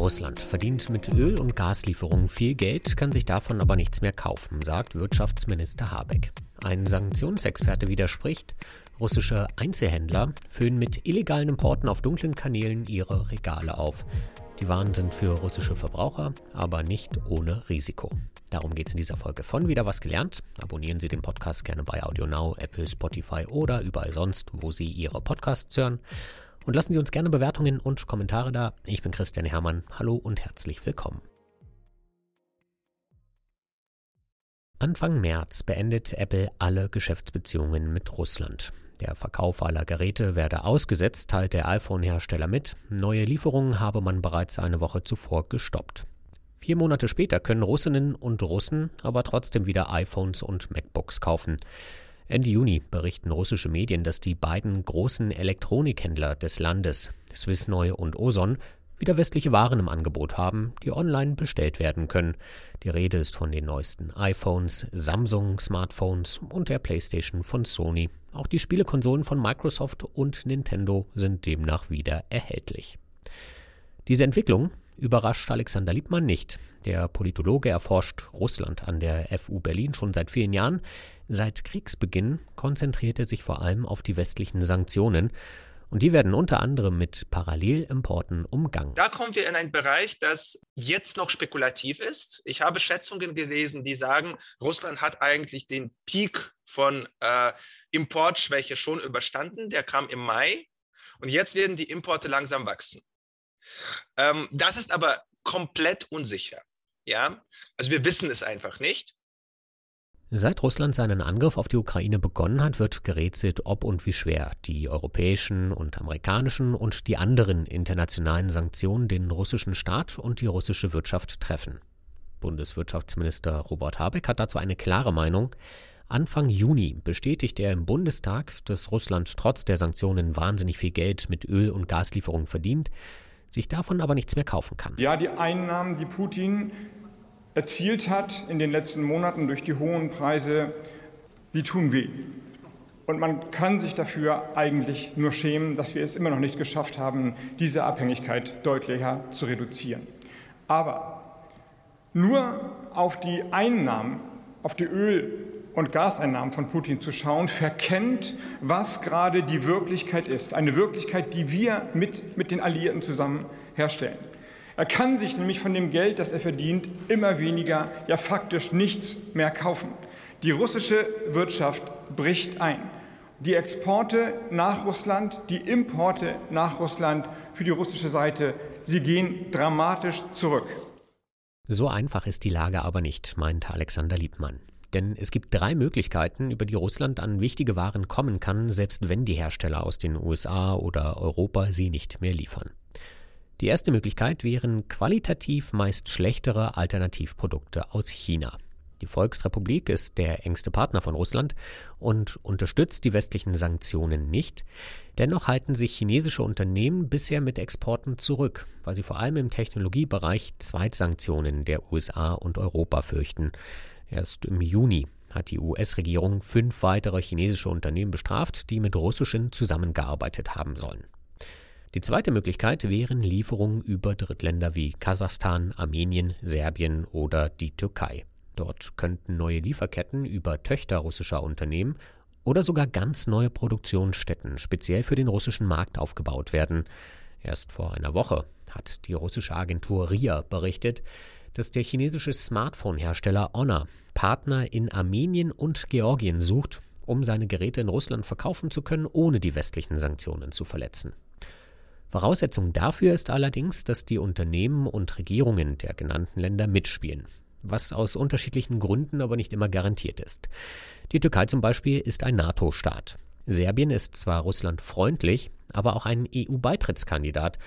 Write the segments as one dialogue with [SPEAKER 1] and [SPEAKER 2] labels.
[SPEAKER 1] Russland verdient mit Öl- und Gaslieferungen viel Geld, kann sich davon aber nichts mehr kaufen, sagt Wirtschaftsminister Habeck. Ein Sanktionsexperte widerspricht, russische Einzelhändler füllen mit illegalen Importen auf dunklen Kanälen ihre Regale auf. Die Waren sind für russische Verbraucher, aber nicht ohne Risiko. Darum geht es in dieser Folge von Wieder was gelernt. Abonnieren Sie den Podcast gerne bei AudioNow, Apple, Spotify oder überall sonst, wo Sie Ihre Podcasts hören. Und lassen Sie uns gerne Bewertungen und Kommentare da. Ich bin Christian Hermann. Hallo und herzlich willkommen. Anfang März beendet Apple alle Geschäftsbeziehungen mit Russland. Der Verkauf aller Geräte werde ausgesetzt, teilt der iPhone-Hersteller mit. Neue Lieferungen habe man bereits eine Woche zuvor gestoppt. Vier Monate später können Russinnen und Russen aber trotzdem wieder iPhones und MacBooks kaufen. Ende Juni berichten russische Medien, dass die beiden großen Elektronikhändler des Landes, Swissneu und Oson, wieder westliche Waren im Angebot haben, die online bestellt werden können. Die Rede ist von den neuesten iPhones, Samsung-Smartphones und der PlayStation von Sony. Auch die Spielekonsolen von Microsoft und Nintendo sind demnach wieder erhältlich. Diese Entwicklung überrascht Alexander Liebmann nicht. Der Politologe erforscht Russland an der FU Berlin schon seit vielen Jahren. Seit Kriegsbeginn konzentriert er sich vor allem auf die westlichen Sanktionen. Und die werden unter anderem mit Parallelimporten umgangen.
[SPEAKER 2] Da kommen wir in einen Bereich, das jetzt noch spekulativ ist. Ich habe Schätzungen gelesen, die sagen, Russland hat eigentlich den Peak von äh, Importschwäche schon überstanden. Der kam im Mai. Und jetzt werden die Importe langsam wachsen. Ähm, das ist aber komplett unsicher. Ja, also wir wissen es einfach nicht.
[SPEAKER 1] Seit Russland seinen Angriff auf die Ukraine begonnen hat, wird gerätselt, ob und wie schwer die europäischen und amerikanischen und die anderen internationalen Sanktionen den russischen Staat und die russische Wirtschaft treffen. Bundeswirtschaftsminister Robert Habeck hat dazu eine klare Meinung. Anfang Juni bestätigte er im Bundestag, dass Russland trotz der Sanktionen wahnsinnig viel Geld mit Öl- und Gaslieferungen verdient, sich davon aber nichts mehr kaufen kann.
[SPEAKER 3] Ja, die Einnahmen, die Putin erzielt hat in den letzten Monaten durch die hohen Preise, die tun weh. Und man kann sich dafür eigentlich nur schämen, dass wir es immer noch nicht geschafft haben, diese Abhängigkeit deutlicher zu reduzieren. Aber nur auf die Einnahmen, auf die Öl- und Gaseinnahmen von Putin zu schauen, verkennt, was gerade die Wirklichkeit ist. Eine Wirklichkeit, die wir mit, mit den Alliierten zusammen herstellen. Er kann sich nämlich von dem Geld, das er verdient, immer weniger, ja faktisch nichts mehr kaufen. Die russische Wirtschaft bricht ein. Die Exporte nach Russland, die Importe nach Russland für die russische Seite, sie gehen dramatisch zurück.
[SPEAKER 1] So einfach ist die Lage aber nicht, meint Alexander Liebmann. Denn es gibt drei Möglichkeiten, über die Russland an wichtige Waren kommen kann, selbst wenn die Hersteller aus den USA oder Europa sie nicht mehr liefern. Die erste Möglichkeit wären qualitativ meist schlechtere Alternativprodukte aus China. Die Volksrepublik ist der engste Partner von Russland und unterstützt die westlichen Sanktionen nicht. Dennoch halten sich chinesische Unternehmen bisher mit Exporten zurück, weil sie vor allem im Technologiebereich Zweitsanktionen der USA und Europa fürchten. Erst im Juni hat die US-Regierung fünf weitere chinesische Unternehmen bestraft, die mit russischen zusammengearbeitet haben sollen. Die zweite Möglichkeit wären Lieferungen über Drittländer wie Kasachstan, Armenien, Serbien oder die Türkei. Dort könnten neue Lieferketten über Töchter russischer Unternehmen oder sogar ganz neue Produktionsstätten speziell für den russischen Markt aufgebaut werden. Erst vor einer Woche hat die russische Agentur RIA berichtet, dass der chinesische Smartphone-Hersteller Honor Partner in Armenien und Georgien sucht, um seine Geräte in Russland verkaufen zu können, ohne die westlichen Sanktionen zu verletzen. Voraussetzung dafür ist allerdings, dass die Unternehmen und Regierungen der genannten Länder mitspielen, was aus unterschiedlichen Gründen aber nicht immer garantiert ist. Die Türkei zum Beispiel ist ein NATO-Staat. Serbien ist zwar Russland freundlich, aber auch ein EU-Beitrittskandidat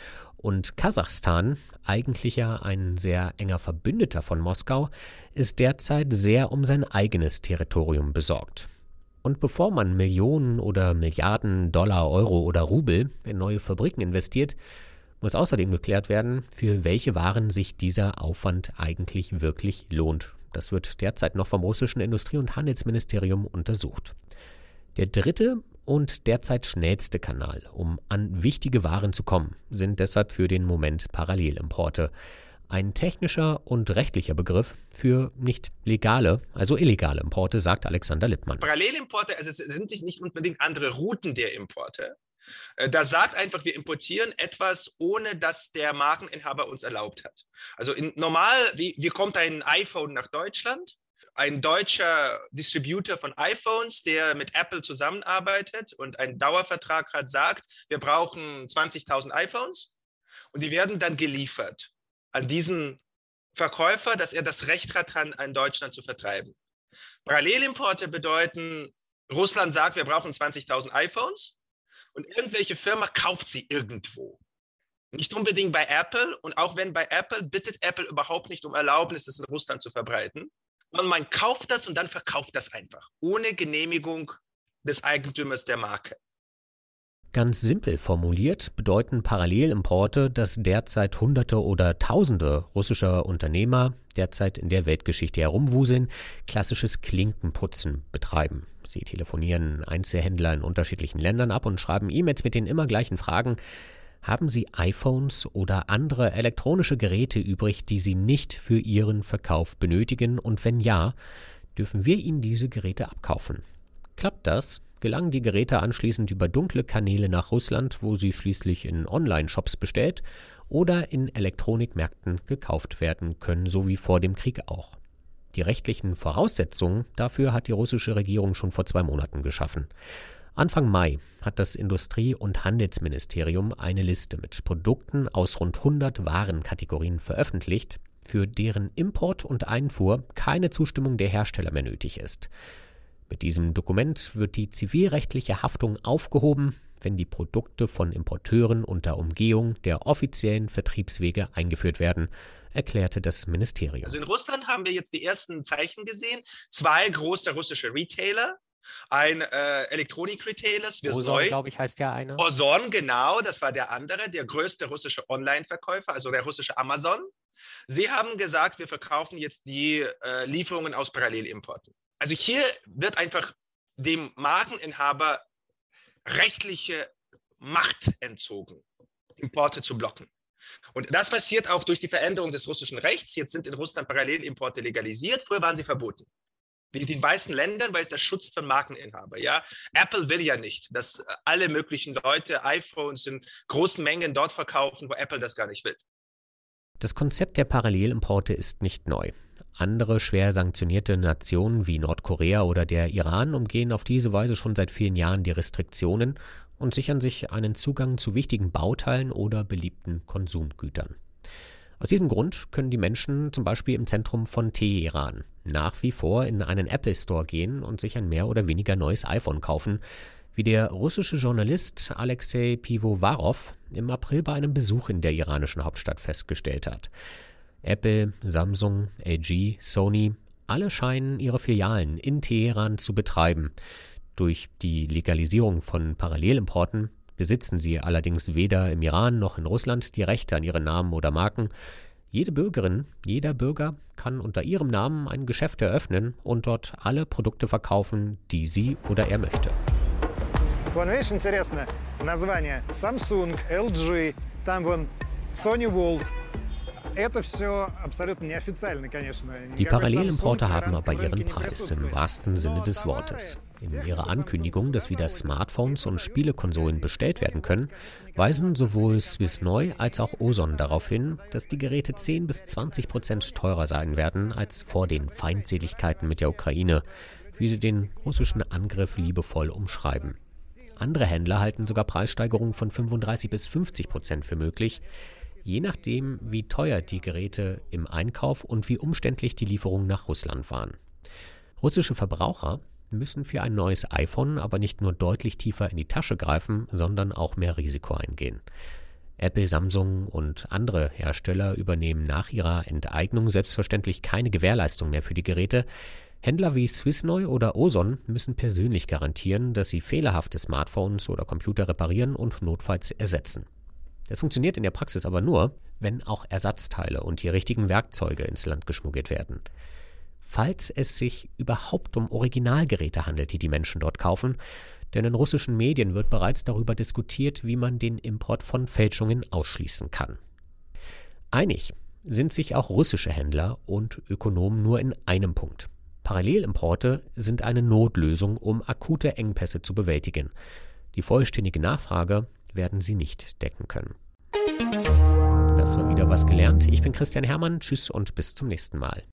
[SPEAKER 1] und Kasachstan, eigentlich ja ein sehr enger Verbündeter von Moskau, ist derzeit sehr um sein eigenes Territorium besorgt. Und bevor man Millionen oder Milliarden Dollar, Euro oder Rubel in neue Fabriken investiert, muss außerdem geklärt werden, für welche Waren sich dieser Aufwand eigentlich wirklich lohnt. Das wird derzeit noch vom russischen Industrie- und Handelsministerium untersucht. Der dritte und derzeit schnellste Kanal, um an wichtige Waren zu kommen, sind deshalb für den Moment Parallelimporte. Ein technischer und rechtlicher Begriff für nicht legale, also illegale Importe, sagt Alexander Lippmann.
[SPEAKER 2] Parallelimporte, also es sind nicht unbedingt andere Routen der Importe. Äh, da sagt einfach, wir importieren etwas, ohne dass der Markeninhaber uns erlaubt hat. Also in, normal, wie, wie kommt ein iPhone nach Deutschland? Ein deutscher Distributor von iPhones, der mit Apple zusammenarbeitet und einen Dauervertrag hat, sagt, wir brauchen 20.000 iPhones und die werden dann geliefert an diesen Verkäufer, dass er das Recht hat, an Deutschland zu vertreiben. Parallelimporte bedeuten, Russland sagt, wir brauchen 20.000 iPhones und irgendwelche Firma kauft sie irgendwo. Nicht unbedingt bei Apple und auch wenn bei Apple, bittet Apple überhaupt nicht um Erlaubnis, das in Russland zu verbreiten. Und man kauft das und dann verkauft das einfach, ohne Genehmigung des Eigentümers der Marke.
[SPEAKER 1] Ganz simpel formuliert bedeuten Parallelimporte, dass derzeit Hunderte oder Tausende russischer Unternehmer derzeit in der Weltgeschichte herumwuseln, klassisches Klinkenputzen betreiben. Sie telefonieren Einzelhändler in unterschiedlichen Ländern ab und schreiben E-Mails mit den immer gleichen Fragen. Haben Sie iPhones oder andere elektronische Geräte übrig, die Sie nicht für Ihren Verkauf benötigen? Und wenn ja, dürfen wir Ihnen diese Geräte abkaufen. Klappt das, gelangen die Geräte anschließend über dunkle Kanäle nach Russland, wo sie schließlich in Online-Shops bestellt oder in Elektronikmärkten gekauft werden können, so wie vor dem Krieg auch. Die rechtlichen Voraussetzungen dafür hat die russische Regierung schon vor zwei Monaten geschaffen. Anfang Mai hat das Industrie- und Handelsministerium eine Liste mit Produkten aus rund 100 Warenkategorien veröffentlicht, für deren Import und Einfuhr keine Zustimmung der Hersteller mehr nötig ist. Mit diesem Dokument wird die zivilrechtliche Haftung aufgehoben, wenn die Produkte von Importeuren unter Umgehung der offiziellen Vertriebswege eingeführt werden, erklärte das Ministerium.
[SPEAKER 2] Also in Russland haben wir jetzt die ersten Zeichen gesehen. Zwei große russische Retailer, ein äh, Elektronik-Retailer,
[SPEAKER 1] Ozon, glaube ich, heißt ja einer.
[SPEAKER 2] Ozon, genau, das war der andere, der größte russische Online-Verkäufer, also der russische Amazon. Sie haben gesagt, wir verkaufen jetzt die äh, Lieferungen aus Parallelimporten. Also hier wird einfach dem Markeninhaber rechtliche Macht entzogen, Importe zu blocken. Und das passiert auch durch die Veränderung des russischen Rechts. Jetzt sind in Russland Parallelimporte legalisiert. Früher waren sie verboten. In den weißen Ländern, weil es der Schutz von Markeninhaber. Ja? Apple will ja nicht, dass alle möglichen Leute iPhones in großen Mengen dort verkaufen, wo Apple das gar nicht will.
[SPEAKER 1] Das Konzept der Parallelimporte ist nicht neu. Andere schwer sanktionierte Nationen wie Nordkorea oder der Iran umgehen auf diese Weise schon seit vielen Jahren die Restriktionen und sichern sich einen Zugang zu wichtigen Bauteilen oder beliebten Konsumgütern. Aus diesem Grund können die Menschen zum Beispiel im Zentrum von Teheran nach wie vor in einen Apple Store gehen und sich ein mehr oder weniger neues iPhone kaufen, wie der russische Journalist Alexei Pivovarov im April bei einem Besuch in der iranischen Hauptstadt festgestellt hat. Apple, Samsung, LG, Sony, alle scheinen ihre Filialen in Teheran zu betreiben. Durch die Legalisierung von Parallelimporten besitzen sie allerdings weder im Iran noch in Russland die Rechte an ihren Namen oder Marken. Jede Bürgerin, jeder Bürger kann unter ihrem Namen ein Geschäft eröffnen und dort alle Produkte verkaufen, die sie oder er möchte. Вон, видишь, интересно, название Samsung, LG, там вон Sony World, die Parallelimporte haben aber ihren Preis im wahrsten Sinne des Wortes. In ihrer Ankündigung, dass wieder Smartphones und Spielekonsolen bestellt werden können, weisen sowohl Swissneu als auch Ozon darauf hin, dass die Geräte 10 bis 20 Prozent teurer sein werden als vor den Feindseligkeiten mit der Ukraine, wie sie den russischen Angriff liebevoll umschreiben. Andere Händler halten sogar Preissteigerungen von 35 bis 50 Prozent für möglich je nachdem, wie teuer die Geräte im Einkauf und wie umständlich die Lieferungen nach Russland waren. Russische Verbraucher müssen für ein neues iPhone aber nicht nur deutlich tiefer in die Tasche greifen, sondern auch mehr Risiko eingehen. Apple, Samsung und andere Hersteller übernehmen nach ihrer Enteignung selbstverständlich keine Gewährleistung mehr für die Geräte. Händler wie Swissneu oder Ozon müssen persönlich garantieren, dass sie fehlerhafte Smartphones oder Computer reparieren und notfalls ersetzen. Das funktioniert in der Praxis aber nur, wenn auch Ersatzteile und die richtigen Werkzeuge ins Land geschmuggelt werden. Falls es sich überhaupt um Originalgeräte handelt, die die Menschen dort kaufen, Denn in russischen Medien wird bereits darüber diskutiert, wie man den Import von Fälschungen ausschließen kann. Einig sind sich auch russische Händler und Ökonomen nur in einem Punkt. Parallelimporte sind eine Notlösung, um akute Engpässe zu bewältigen. Die vollständige Nachfrage werden sie nicht decken können. Das war wieder was gelernt. Ich bin Christian Hermann. Tschüss und bis zum nächsten Mal.